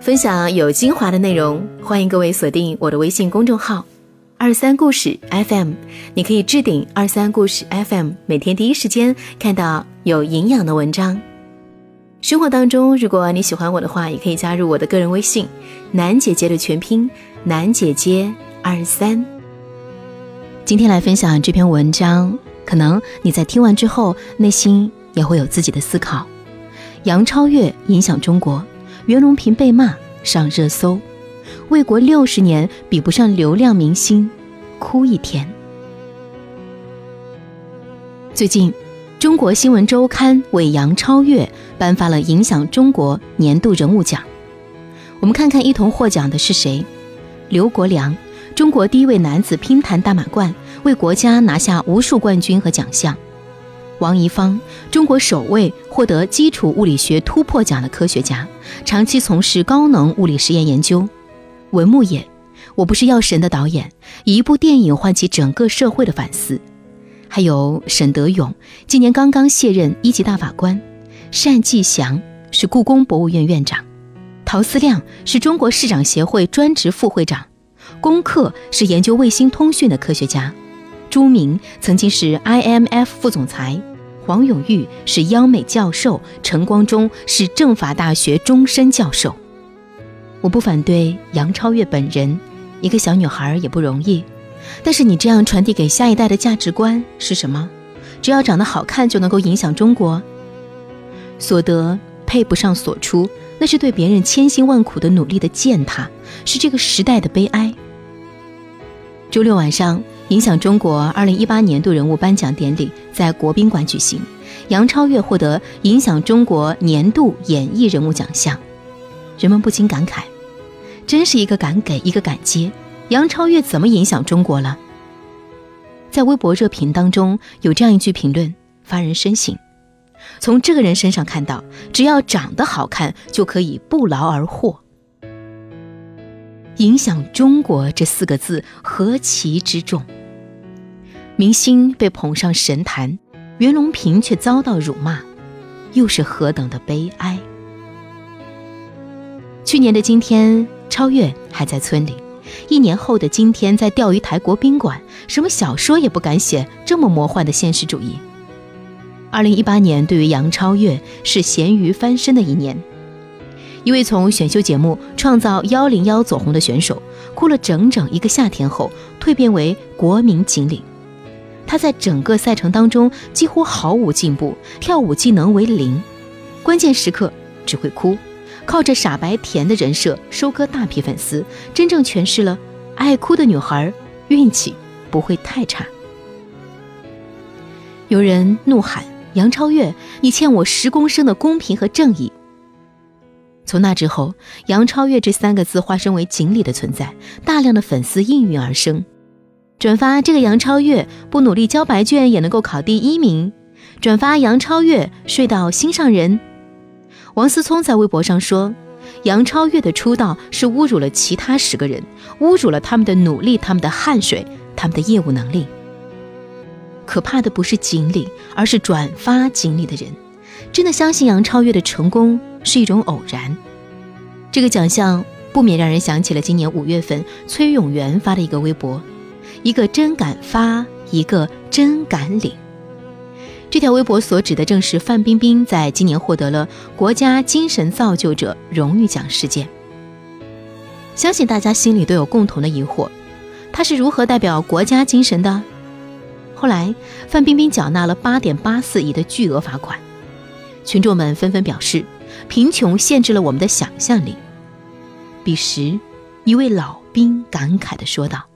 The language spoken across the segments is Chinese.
分享有精华的内容，欢迎各位锁定我的微信公众号“二三故事 FM”。你可以置顶“二三故事 FM”，每天第一时间看到有营养的文章。生活当中，如果你喜欢我的话，也可以加入我的个人微信“楠姐姐”的全拼“楠姐姐二三”。今天来分享这篇文章，可能你在听完之后，内心也会有自己的思考。杨超越影响中国，袁隆平被骂上热搜，为国六十年比不上流量明星，哭一天。最近。中国新闻周刊为杨超越颁发了影响中国年度人物奖。我们看看一同获奖的是谁？刘国梁，中国第一位男子乒坛大满贯，为国家拿下无数冠军和奖项。王贻芳，中国首位获得基础物理学突破奖的科学家，长期从事高能物理实验研究。文牧野，我不是药神的导演，以一部电影唤起整个社会的反思。还有沈德勇，今年刚刚卸任一级大法官；单霁翔是故宫博物院院长；陶思亮是中国市长协会专职副会长；龚克是研究卫星通讯的科学家；朱明曾经是 IMF 副总裁；黄永玉是央美教授；陈光忠是政法大学终身教授。我不反对杨超越本人，一个小女孩也不容易。但是你这样传递给下一代的价值观是什么？只要长得好看就能够影响中国？所得配不上所出，那是对别人千辛万苦的努力的践踏，是这个时代的悲哀。周六晚上，影响中国二零一八年度人物颁奖典礼在国宾馆举行，杨超越获得影响中国年度演艺人物奖项，人们不禁感慨：真是一个敢给，一个敢接。杨超越怎么影响中国了？在微博热评当中有这样一句评论，发人深省。从这个人身上看到，只要长得好看就可以不劳而获。影响中国这四个字何其之重！明星被捧上神坛，袁隆平却遭到辱骂，又是何等的悲哀！去年的今天，超越还在村里。一年后的今天，在钓鱼台国宾馆，什么小说也不敢写这么魔幻的现实主义。二零一八年对于杨超越是咸鱼翻身的一年。一位从选秀节目创造幺零幺走红的选手，哭了整整一个夏天后，蜕变为国民锦鲤。他在整个赛程当中几乎毫无进步，跳舞技能为零，关键时刻只会哭。靠着傻白甜的人设收割大批粉丝，真正诠释了爱哭的女孩运气不会太差。有人怒喊：“杨超越，你欠我十公升的公平和正义！”从那之后，“杨超越”这三个字化身为锦鲤的存在，大量的粉丝应运而生，转发这个杨超越不努力交白卷也能够考第一名，转发杨超越睡到心上人。王思聪在微博上说：“杨超越的出道是侮辱了其他十个人，侮辱了他们的努力、他们的汗水、他们的业务能力。可怕的不是锦鲤，而是转发锦鲤的人。真的相信杨超越的成功是一种偶然？这个奖项不免让人想起了今年五月份崔永元发的一个微博：一个真敢发，一个真敢领。”这条微博所指的正是范冰冰在今年获得了国家精神造就者荣誉奖事件。相信大家心里都有共同的疑惑：她是如何代表国家精神的？后来，范冰冰缴纳了八点八四亿的巨额罚款，群众们纷纷表示，贫穷限制了我们的想象力。彼时，一位老兵感慨地说道。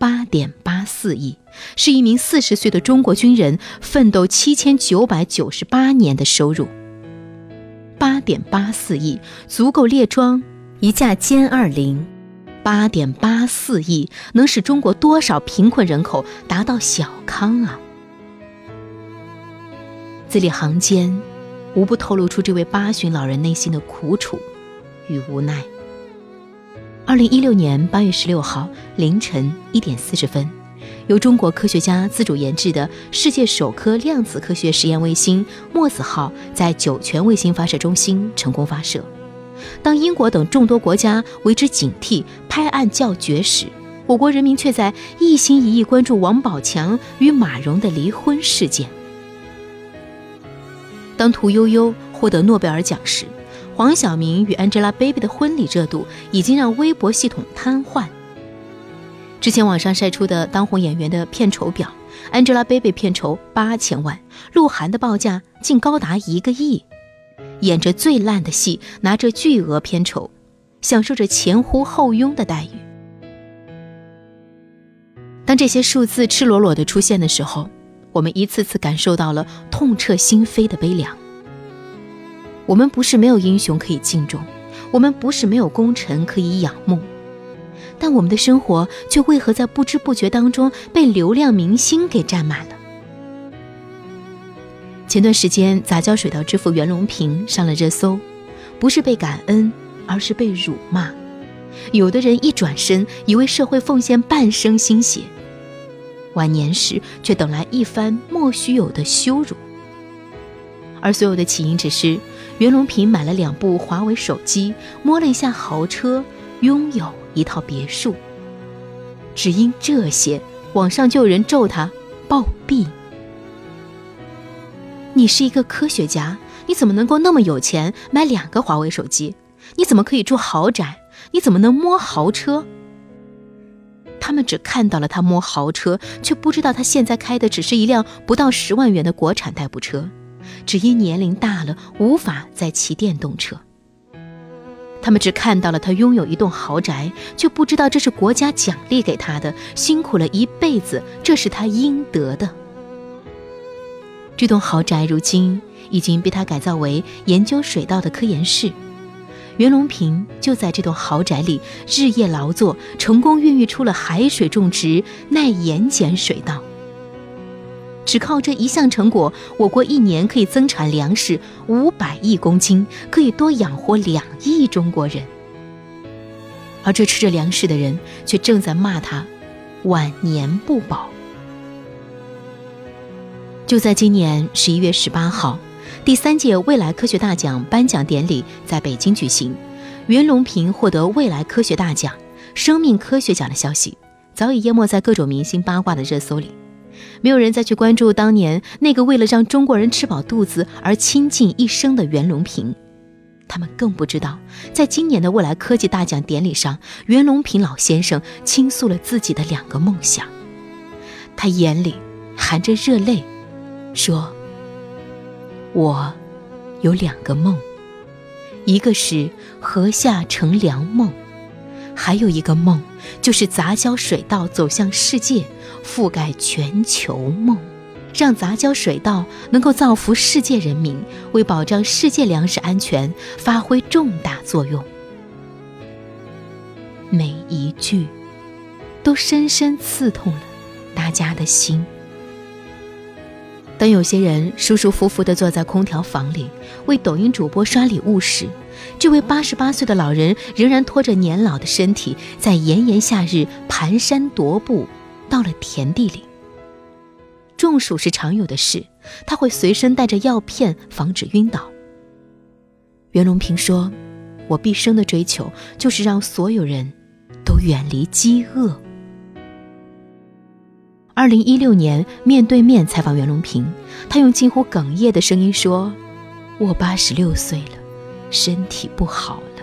八点八四亿，是一名四十岁的中国军人奋斗七千九百九十八年的收入。八点八四亿足够列装一架歼二零，八点八四亿能使中国多少贫困人口达到小康啊！字里行间，无不透露出这位八旬老人内心的苦楚与无奈。二零一六年八月十六号凌晨一点四十分，由中国科学家自主研制的世界首颗量子科学实验卫星“墨子号”在酒泉卫星发射中心成功发射。当英国等众多国家为之警惕、拍案叫绝时，我国人民却在一心一意关注王宝强与马蓉的离婚事件。当屠呦呦获得诺贝尔奖时，黄晓明与 Angelababy 的婚礼热度已经让微博系统瘫痪。之前网上晒出的当红演员的片酬表，Angelababy 片酬八千万，鹿晗的报价竟高达一个亿。演着最烂的戏，拿着巨额片酬，享受着前呼后拥的待遇。当这些数字赤裸裸的出现的时候，我们一次次感受到了痛彻心扉的悲凉。我们不是没有英雄可以敬重，我们不是没有功臣可以仰慕，但我们的生活却为何在不知不觉当中被流量明星给占满了？前段时间，杂交水稻之父袁隆平上了热搜，不是被感恩，而是被辱骂。有的人一转身，以为社会奉献半生心血，晚年时却等来一番莫须有的羞辱。而所有的起因，只是袁隆平买了两部华为手机，摸了一下豪车，拥有一套别墅。只因这些，网上就有人咒他暴毙。你是一个科学家，你怎么能够那么有钱买两个华为手机？你怎么可以住豪宅？你怎么能摸豪车？他们只看到了他摸豪车，却不知道他现在开的只是一辆不到十万元的国产代步车，只因年龄大了无法再骑电动车。他们只看到了他拥有一栋豪宅，却不知道这是国家奖励给他的，辛苦了一辈子，这是他应得的。这栋豪宅如今已经被他改造为研究水稻的科研室，袁隆平就在这栋豪宅里日夜劳作，成功孕育出了海水种植耐盐碱水稻。只靠这一项成果，我国一年可以增产粮食五百亿公斤，可以多养活两亿中国人。而这吃着粮食的人，却正在骂他晚年不保。就在今年十一月十八号，第三届未来科学大奖颁奖典礼在北京举行，袁隆平获得未来科学大奖、生命科学奖的消息，早已淹没在各种明星八卦的热搜里。没有人再去关注当年那个为了让中国人吃饱肚子而倾尽一生的袁隆平，他们更不知道，在今年的未来科技大奖典礼上，袁隆平老先生倾诉了自己的两个梦想，他眼里含着热泪。说：“我有两个梦，一个是禾下乘凉梦，还有一个梦就是杂交水稻走向世界，覆盖全球梦，让杂交水稻能够造福世界人民，为保障世界粮食安全发挥重大作用。”每一句都深深刺痛了大家的心。当有些人舒舒服服地坐在空调房里为抖音主播刷礼物时，这位八十八岁的老人仍然拖着年老的身体，在炎炎夏日蹒跚踱步到了田地里。中暑是常有的事，他会随身带着药片防止晕倒。袁隆平说：“我毕生的追求就是让所有人都远离饥饿。”二零一六年，面对面采访袁隆平，他用近乎哽咽的声音说：“我八十六岁了，身体不好了。”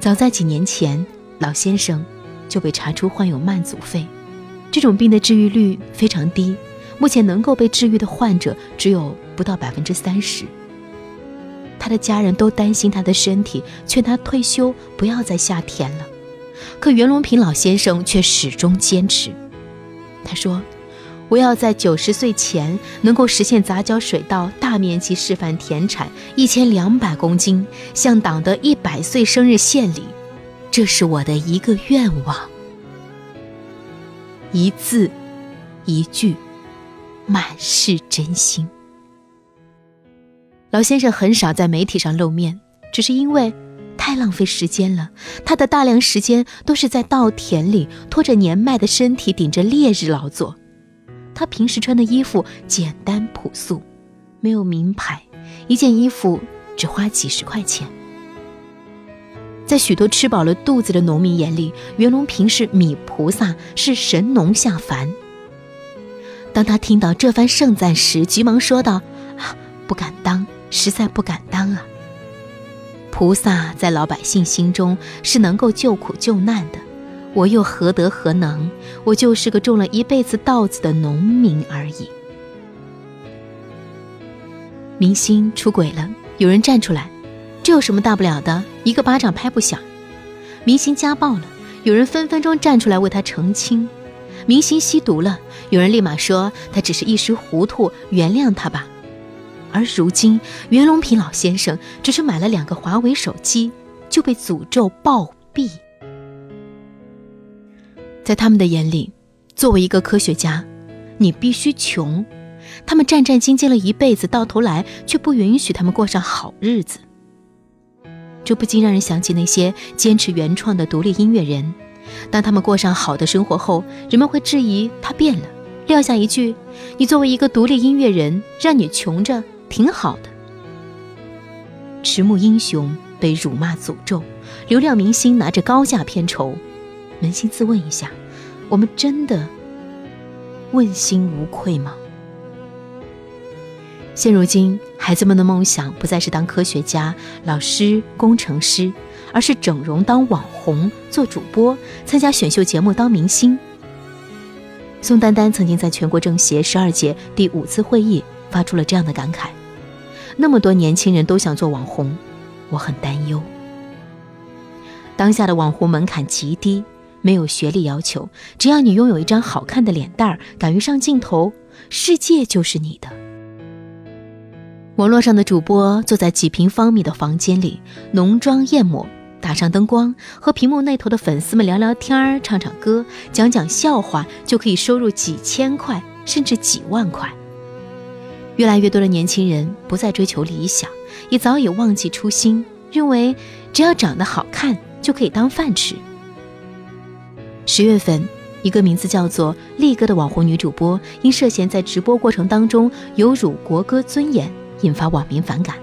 早在几年前，老先生就被查出患有慢阻肺，这种病的治愈率非常低，目前能够被治愈的患者只有不到百分之三十。他的家人都担心他的身体，劝他退休，不要再下田了。可袁隆平老先生却始终坚持。他说：“我要在九十岁前能够实现杂交水稻大面积示范田产一千两百公斤，向党的一百岁生日献礼，这是我的一个愿望。”一字，一句，满是真心。老先生很少在媒体上露面，只是因为。太浪费时间了，他的大量时间都是在稻田里拖着年迈的身体，顶着烈日劳作。他平时穿的衣服简单朴素，没有名牌，一件衣服只花几十块钱。在许多吃饱了肚子的农民眼里，袁隆平是米菩萨，是神农下凡。当他听到这番盛赞时，急忙说道：“啊，不敢当，实在不敢当啊！菩萨在老百姓心中是能够救苦救难的，我又何德何能？我就是个种了一辈子稻子的农民而已。”明星出轨了，有人站出来。这有什么大不了的？一个巴掌拍不响。明星家暴了，有人分分钟站出来为他澄清。明星吸毒了，有人立马说他只是一时糊涂，原谅他吧。而如今，袁隆平老先生只是买了两个华为手机，就被诅咒暴毙。在他们的眼里，作为一个科学家，你必须穷。他们战战兢兢了一辈子，到头来却不允许他们过上好日子。这不禁让人想起那些坚持原创的独立音乐人，当他们过上好的生活后，人们会质疑他变了，撂下一句：“你作为一个独立音乐人，让你穷着挺好的。”迟暮英雄被辱骂诅咒，流量明星拿着高价片酬，扪心自问一下，我们真的问心无愧吗？现如今，孩子们的梦想不再是当科学家、老师、工程师，而是整容当网红、做主播、参加选秀节目当明星。宋丹丹曾经在全国政协十二届第五次会议发出了这样的感慨：“那么多年轻人都想做网红，我很担忧。当下的网红门槛极低，没有学历要求，只要你拥有一张好看的脸蛋儿，敢于上镜头，世界就是你的。”网络上的主播坐在几平方米的房间里，浓妆艳抹，打上灯光，和屏幕那头的粉丝们聊聊天儿、唱唱歌、讲讲笑话，就可以收入几千块甚至几万块。越来越多的年轻人不再追求理想，也早已忘记初心，认为只要长得好看就可以当饭吃。十月份，一个名字叫做力哥的网红女主播，因涉嫌在直播过程当中有辱国歌尊严。引发网民反感。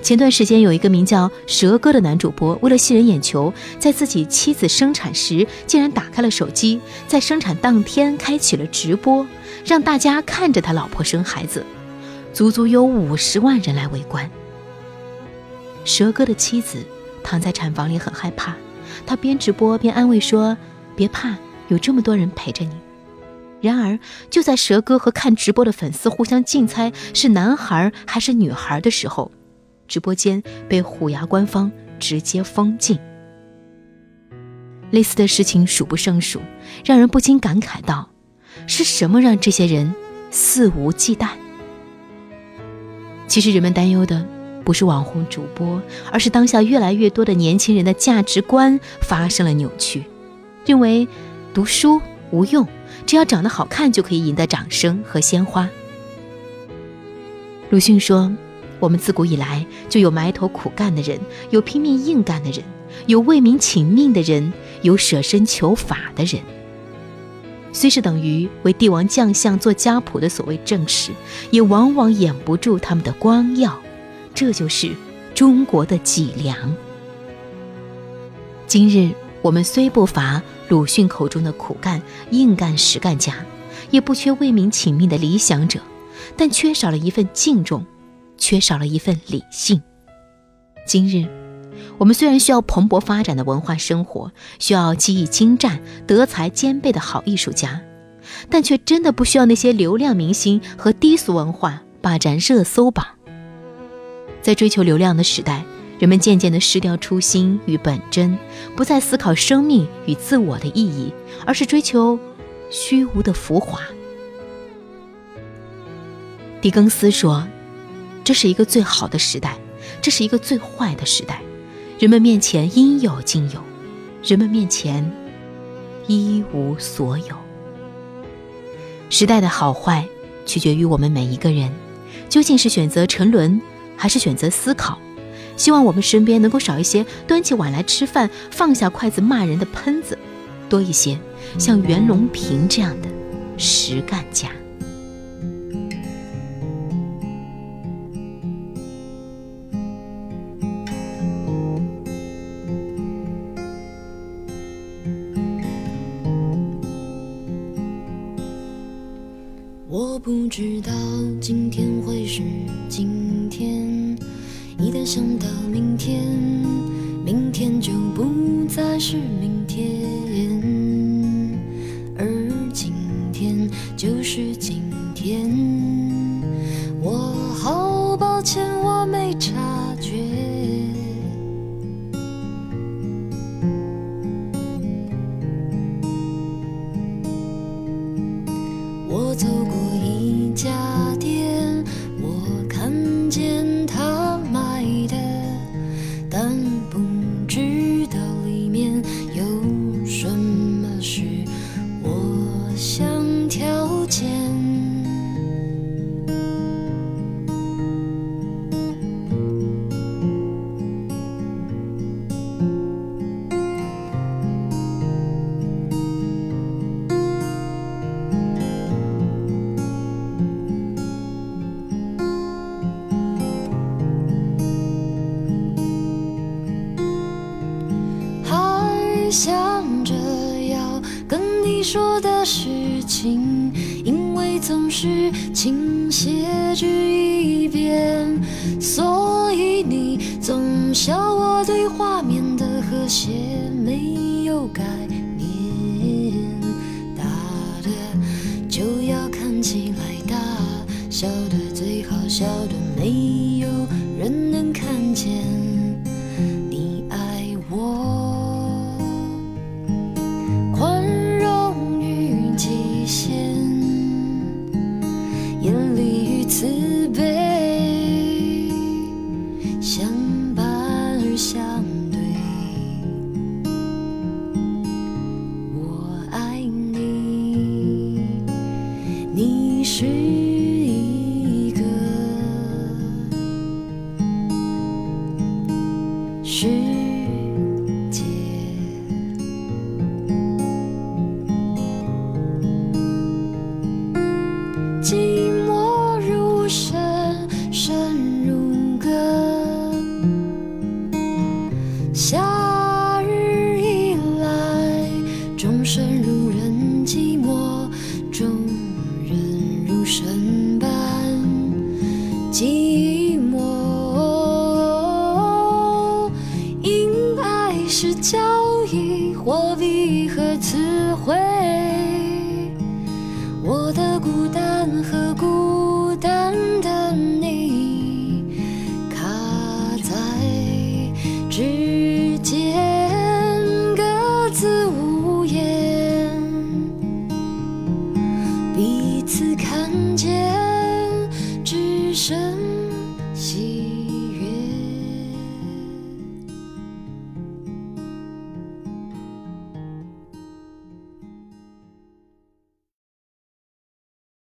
前段时间，有一个名叫蛇哥的男主播，为了吸人眼球，在自己妻子生产时，竟然打开了手机，在生产当天开启了直播，让大家看着他老婆生孩子，足足有五十万人来围观。蛇哥的妻子躺在产房里很害怕，他边直播边安慰说：“别怕，有这么多人陪着你。”然而，就在蛇哥和看直播的粉丝互相竞猜是男孩还是女孩的时候，直播间被虎牙官方直接封禁。类似的事情数不胜数，让人不禁感慨道：是什么让这些人肆无忌惮？其实，人们担忧的不是网红主播，而是当下越来越多的年轻人的价值观发生了扭曲，认为读书无用。只要长得好看就可以赢得掌声和鲜花。鲁迅说：“我们自古以来就有埋头苦干的人，有拼命硬干的人，有为民请命的人，有舍身求法的人。虽是等于为帝王将相做家谱的所谓正史，也往往掩不住他们的光耀。这就是中国的脊梁。今日。”我们虽不乏鲁迅口中的苦干、硬干实干家，也不缺为民请命的理想者，但缺少了一份敬重，缺少了一份理性。今日，我们虽然需要蓬勃发展的文化生活，需要技艺精湛、德才兼备的好艺术家，但却真的不需要那些流量明星和低俗文化霸占热搜榜。在追求流量的时代。人们渐渐地失掉初心与本真，不再思考生命与自我的意义，而是追求虚无的浮华。狄更斯说：“这是一个最好的时代，这是一个最坏的时代。人们面前应有尽有，人们面前一无所有。时代的好坏取决于我们每一个人，究竟是选择沉沦，还是选择思考？”希望我们身边能够少一些端起碗来吃饭放下筷子骂人的喷子多一些像袁隆平这样的实干家。我不知道今天会是今想到明天明天就不再是情因为总是倾斜至一边所以你总笑我对画面的和谐没有概念大的就要看起来大小的最好小的没有人能看见。是理和词汇